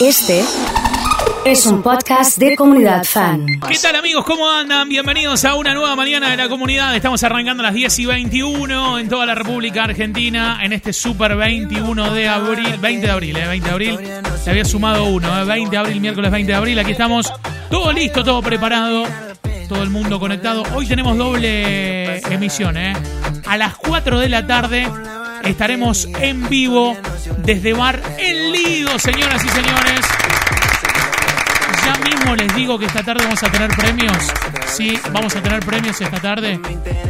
Este es un podcast de comunidad fan. ¿Qué tal amigos? ¿Cómo andan? Bienvenidos a una nueva mañana de la comunidad. Estamos arrancando a las 10 y 21 en toda la República Argentina en este Super 21 de abril. 20 de abril, ¿eh? 20 de abril. Se había sumado uno, ¿eh? 20 de abril, miércoles 20 de abril. Aquí estamos. Todo listo, todo preparado. Todo el mundo conectado. Hoy tenemos doble emisión, ¿eh? A las 4 de la tarde estaremos en vivo desde Bar El Lido, señoras y señores. Ya mismo les digo que esta tarde vamos a tener premios. Sí, vamos a tener premios esta tarde.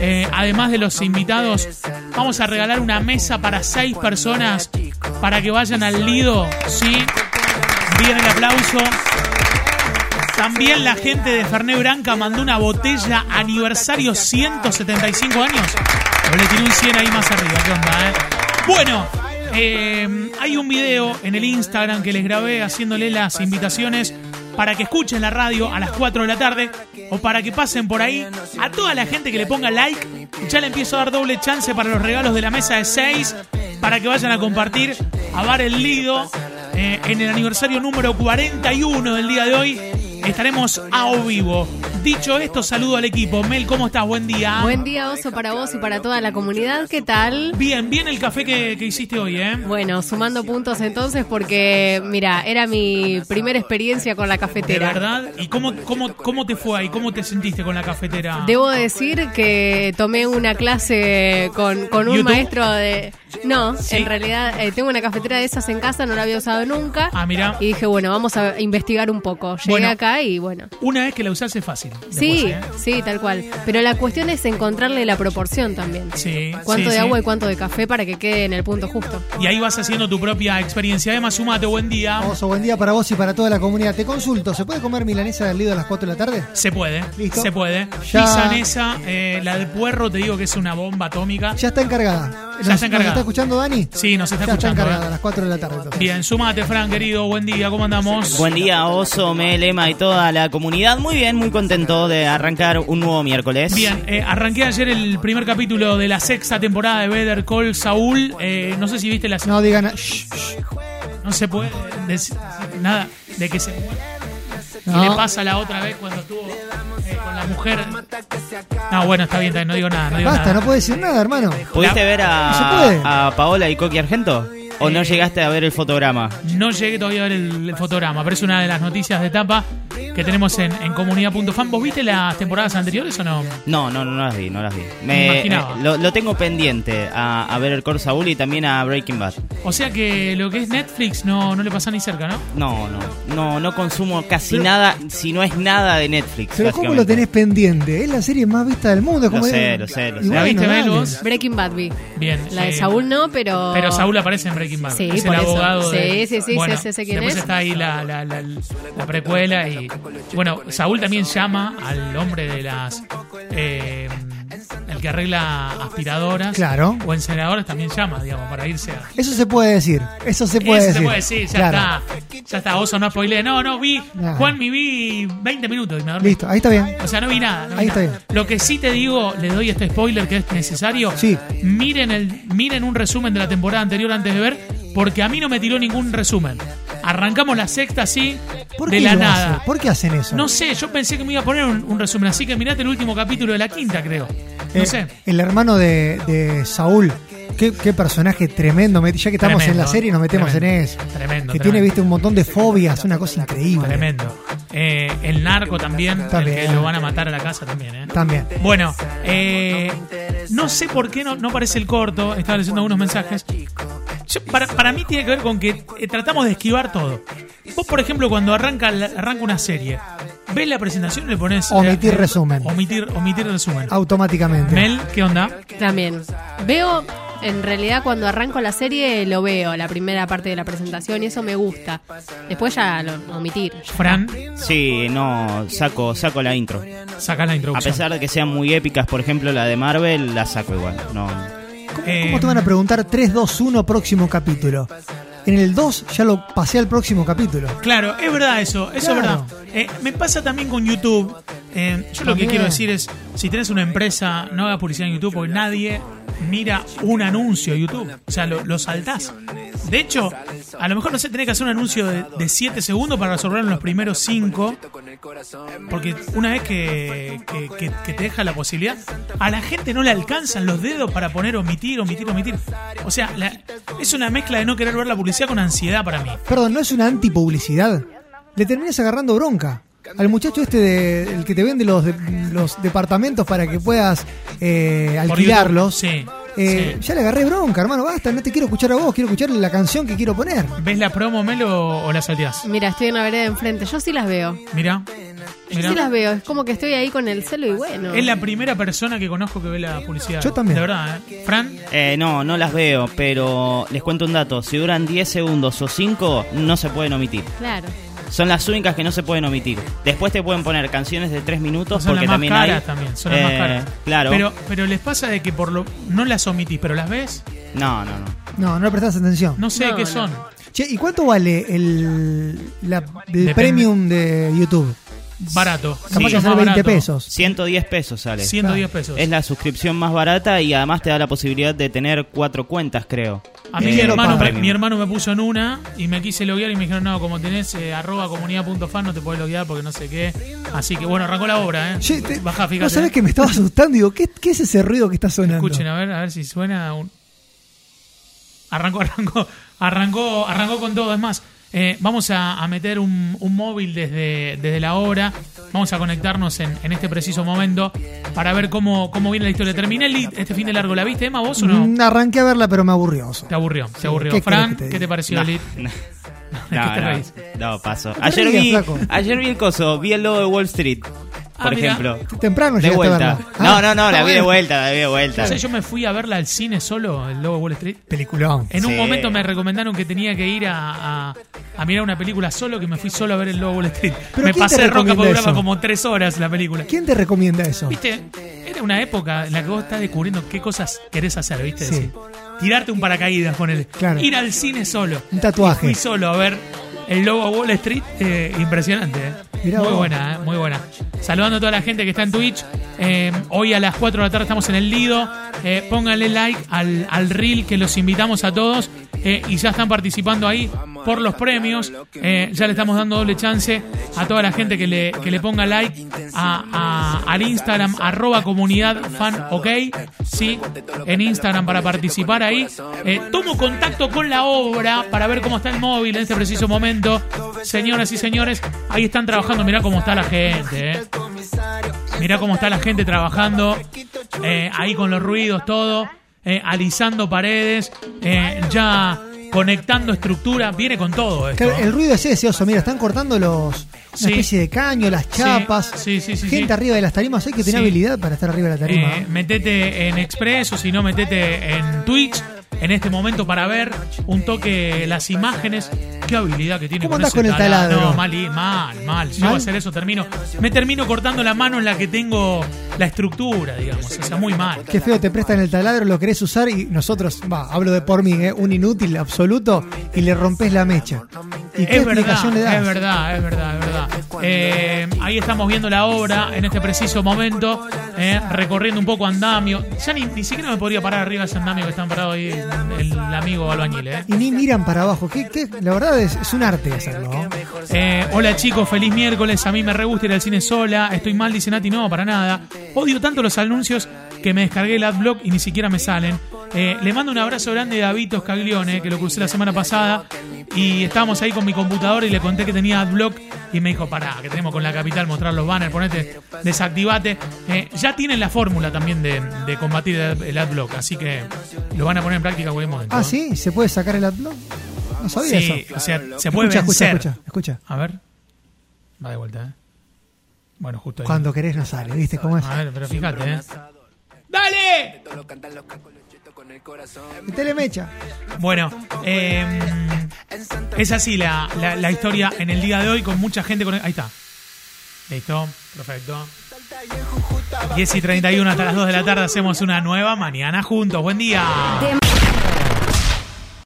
Eh, además de los invitados, vamos a regalar una mesa para seis personas para que vayan al Lido. Sí, bien el aplauso. También la gente de Ferné Branca mandó una botella aniversario 175 años. Pero le tiré un 100 ahí más arriba. ¿Qué onda, eh? Bueno, eh, hay un video en el Instagram que les grabé haciéndole las invitaciones para que escuchen la radio a las 4 de la tarde o para que pasen por ahí. A toda la gente que le ponga like, ya le empiezo a dar doble chance para los regalos de la mesa de 6 para que vayan a compartir a Bar El Lido eh, en el aniversario número 41 del día de hoy. Estaremos a vivo. Dicho esto, saludo al equipo. Mel, ¿cómo estás? Buen día. Buen día, Oso, para vos y para toda la comunidad. ¿Qué tal? Bien, bien el café que, que hiciste hoy, ¿eh? Bueno, sumando puntos entonces porque, mira, era mi primera experiencia con la ¿De cafetera. verdad? ¿Y cómo, cómo, cómo te fue ahí? ¿Cómo te sentiste con la cafetera? Debo decir que tomé una clase con, con un ¿YouTube? maestro de... No, Sí. en realidad eh, tengo una cafetera de esas en casa, no la había usado nunca. Ah, mira. Y dije, bueno, vamos a investigar un poco. Llegué Bueno. acá y bueno. Una vez que la usás es fácil. después, Sí, ¿eh? sí, tal cual. Pero la cuestión es encontrarle la proporción también. Sí. Cuánto sí, de sí. agua y cuánto de café para que quede en el punto justo. Y ahí vas haciendo tu propia experiencia. Además, sumate, buen día. Oso, buen día para vos y para toda la comunidad. Te consulto, ¿se puede comer milanesa del Lido a las 4 de la tarde? Se puede, Listo. se puede. Ya- Pisanesa, eh, la de puerro, te digo que es una bomba atómica. Ya está encargada. Ya está encargada. ¿Nos está escuchando Dani? Sí, nos está ya escuchando, está encargada eh. a las 4 de la tarde. entonces. Bien, sumate, Fran, querido, buen día, ¿cómo andamos? Buen día, Oso, Mel, Emma y toda la comunidad. Muy bien, muy contento de arrancar un nuevo miércoles. Bien, eh, arranqué ayer el primer capítulo de la sexta temporada de Better Call Saul. Eh, no sé si viste la No digan. No se puede decir nada de que se muere. ¿Qué No. le pasa la otra vez cuando estuvo eh, con la mujer? No, bueno, está bien, está bien, no digo nada. No digo Basta, nada. no puede decir nada, hermano. ¿Pudiste ver No a, a Paola y Coqui Argento? ¿O no Eh, llegaste a ver el fotograma? No llegué todavía a ver el, el fotograma, pero es una de las noticias de etapa que tenemos en, en comunidad.fan. ¿Vos viste las temporadas anteriores o no? No, no, no las vi, no las vi. Me imaginaba. eh, lo, lo tengo pendiente a, a ver el Cor Saúl y también a Breaking Bad. O sea que lo que es Netflix no, no le pasa ni cerca, ¿no? No, no, no, no consumo casi nada, si no es nada de Netflix. Pero ¿cómo lo tenés pendiente? Es la serie más vista del mundo. es Lo como- sé, lo sé, lo sé. ¿La viste, vos? Breaking Bad vi. Bien. La de eh, Saúl no, pero... Pero Saúl aparece en Breaking Bad. Sí, es por el eso. abogado. de- Sí, sí, sí, bueno, sí, sí, sé quién después es. está ahí la, la, la, la precuela y bueno, Saúl también llama al hombre de las eh, el que arregla aspiradoras Claro. o incineradoras también llama, digamos, para irse a Eso se puede decir. Eso se puede Eso decir. se puede decir, ya Claro. está. Ya está, oso, no spoilé. No, no, vi. Juan, mi vi 20 minutos y me dormí. Listo, ahí está bien. O sea, no vi nada. no vi Ahí está bien. Lo que sí te digo, le doy este spoiler que es necesario. Sí. Miren, el, miren un resumen de la temporada anterior antes de ver, porque a mí no me tiró ningún resumen. Arrancamos la sexta así, ¿Por de qué la lo nada. ¿Por qué hacen eso? No sé, yo pensé que me iba a poner un, un resumen, así que mirate el último capítulo de la quinta, creo. No Eh, sé. El hermano de, de Saúl. Qué, qué personaje tremendo. Ya que estamos Tremendo, en la serie, nos metemos tremendo, en eso. tremendo, Que tremendo. tiene, viste, un montón de fobias. Una cosa increíble. Tremendo. Eh, el narco también, También. el que lo van a matar a la casa también, ¿eh? También. Bueno, no sé por qué no, no aparece el corto. Estaba leyendo algunos mensajes. Yo- para, para mí tiene que ver con que tratamos de esquivar todo. Vos, por ejemplo, cuando arranca, la- arranca una serie, ves la presentación y le pones. Omitir eh, resumen. Omitir, omitir resumen. Automáticamente. Mel, ¿qué onda? También. Veo, en realidad cuando arranco la serie lo veo, la primera parte de la presentación y eso me gusta. Después ya lo omitir. Fran, Sí, no, saco, saco la intro. saca la A introducción. pesar de que sean muy épicas, por ejemplo la de Marvel, la saco igual. No, Eh, ¿Cómo te van a preguntar 3, 2, 1 próximo capítulo? En el 2 ya lo pasé al próximo capítulo. Claro, es verdad eso, eso Claro. es verdad. Eh, me pasa también con YouTube, Eh, yo lo que También. quiero decir es, si tenés una empresa, no hagas publicidad en YouTube porque nadie mira un anuncio de YouTube. O sea, lo, lo saltás. De hecho, a lo mejor no sé, tenés que hacer un anuncio de 7 segundos para resolver en los primeros 5. Porque una vez que, que- que- que te deja la posibilidad, a la gente no le alcanzan los dedos para poner omitir, omitir, omitir. O sea, la- es una mezcla de no querer ver la publicidad con ansiedad para mí. Perdón, ¿no es una antipublicidad? Le terminas agarrando bronca. Al muchacho este, de, el que te vende los, de- los departamentos para que puedas eh, alquilarlos. Sí, eh, sí. Ya le agarré bronca, hermano, basta, no te quiero escuchar a vos, quiero escuchar la canción que quiero poner. ¿Ves la promo, Melo, o la salteás? Mira, estoy en la vereda de enfrente. Yo sí las veo. Mira. Yo sí las veo. Es como que estoy ahí con el celo y bueno. Es la primera persona que conozco que ve la publicidad. Yo también. De verdad, ¿eh? Fran, Eh, no, no las veo, pero les cuento un dato. Si duran 10 segundos o 5, no se pueden omitir. Claro. Son las únicas que no se pueden omitir. Después te pueden poner canciones de 3 minutos son las porque más también caras hay. también. Son las más eh, caras. Claro. Pero, pero les pasa de que por lo no las omitís, pero las ves, No, no, no. No, no le prestás atención. no sé No, qué no. son. Che, ¿y cuánto vale el, la- el premium de YouTube? Barato. Capaz Mucho que sale más 20 barato. pesos. 110 pesos sale. 110 pesos. Es la suscripción más barata y además te da la posibilidad de tener cuatro cuentas, creo. A mí Eh, mi, lo hermano, mi hermano me puso en una y me quise loguear y me dijeron, no, como tenés eh, arroba comunidad.fan no te podés loguear porque no sé qué. Así que bueno, arrancó la obra, ¿eh? Che, te- Baja, ¿No fíjate. sabes que me estaba asustando? Digo, ¿qué, qué es ese ruido que está sonando? Escuchen, a ver, a ver si suena un... Arrancó, arrancó, arrancó, arrancó con todo. Es más, eh, vamos a, a meter un, un móvil desde, desde la obra. Vamos a conectarnos en, en este preciso momento para ver cómo, cómo viene la historia. Terminé el lead este fin de largo. ¿La viste, Emma, vos o no? Mm, Arranqué a verla, pero me aburrió. oso. Te aburrió, te aburrió. ¿qué Fran, te ¿qué te pareció el lead? No, ¿De qué te no, no, paso. Ayer vi, ayer vi el coso, vi el logo de Wall Street, por mira. ejemplo. Temprano De a vuelta. verla. No, Ah, no, no, la ah, vi de bueno. vuelta, la vi de vuelta. O sea, yo me fui a verla al cine solo, el logo de Wall Street. Peliculón. En un Sí. momento me recomendaron que tenía que ir a, a- a mirar una película solo, que me fui solo a ver el logo de Wall Street. ¿Pero me pasé roca duraba eso? como tres horas la película. ¿Quién te recomienda eso? ¿Viste? Era una época en la que vos estás descubriendo qué cosas querés hacer, ¿viste? Sí. Decir, tirarte un paracaídas, ponele. Claro. Ir al cine solo. Un tatuaje. Fui solo a ver el logo de Wall Street. eh, impresionante, ¿eh? Muy vos. buena, ¿eh? Muy buena. Saludando a toda la gente que está en Twitch. Eh, hoy a las 4 de la tarde estamos en el Lido. Eh, pónganle like al, al reel que los invitamos a todos. eh, y ya están participando ahí por los premios. Eh, ya le estamos dando doble chance a toda la gente que le, que le ponga like a, al Instagram, arroba comunidad fan, ok. Sí, en Instagram para participar ahí. Tomo contacto con la obra para ver cómo está el móvil en este preciso momento. Señoras y señores, ahí están trabajando. Mirá cómo está la gente. Mirá cómo está la gente trabajando. eh, ahí con los ruidos, todo. eh, alisando paredes. eh, ya conectando estructura. Viene con todo esto. Claro, el ruido es ese, oso. Mira, están cortando los. Una Sí. especie de caño, las chapas. sí, sí, sí, Gente arriba de las tarimas. Hay que tener habilidad para estar arriba de la tarima. Eh, metete en Express o si no, metete en Twitch en este momento para ver un toque las imágenes. Qué habilidad que tiene ¿Cómo con ese con el taladro. taladro? No, mal, mal, mal. Si yo voy a hacer eso, termino. Me termino cortando la mano en la que tengo la estructura, digamos. O sea, muy mal. Qué feo te prestan el taladro, lo querés usar y nosotros, va, hablo de por mí, ¿eh? un inútil absoluto y le rompes la mecha. ¿Y qué Es verdad, le das? es verdad, es verdad, es verdad. Eh, ahí estamos viendo la obra en este preciso momento, eh, recorriendo un poco andamio. Ya ni, ni siquiera me podría parar arriba ese andamio que están parados ahí el, el amigo albañil, ¿eh? Y ni miran para abajo. ¿Qué, qué? La verdad es, es un arte hacerlo. Eh, hola chicos, feliz miércoles. A mí me re gusta ir al cine sola. Estoy mal, dice Nati. No, para nada. Odio tanto los anuncios que me descargué el adblock y ni siquiera me salen. Eh, le mando un abrazo grande a Vito Scaglione, que lo crucé la semana pasada. Y estábamos ahí con mi computadora y le conté que tenía adblock. Y me dijo, pará, que tenemos con la capital mostrar los banners, ponete, desactivate. Eh, ya tienen la fórmula también de, de combatir el, adblock, así que lo van a poner en práctica en cualquier momento. Ah, sí, ¿se puede sacar el adblock? No sabía Sí, eso. o sea, se puede escucha, escucha, vencer. escucha, escucha. A ver. Va de vuelta, ¿eh? Bueno, justo ahí. Cuando querés no sale, ¿viste cómo es? A ver, pero fíjate, ¿eh? ¡Dale! Metele mecha. Bueno, eh, es así la, la, la historia en el día de hoy con mucha gente. Con... Ahí está. Listo, perfecto. 10 y 31 hasta las 2 de la tarde hacemos una nueva mañana juntos. Buen día.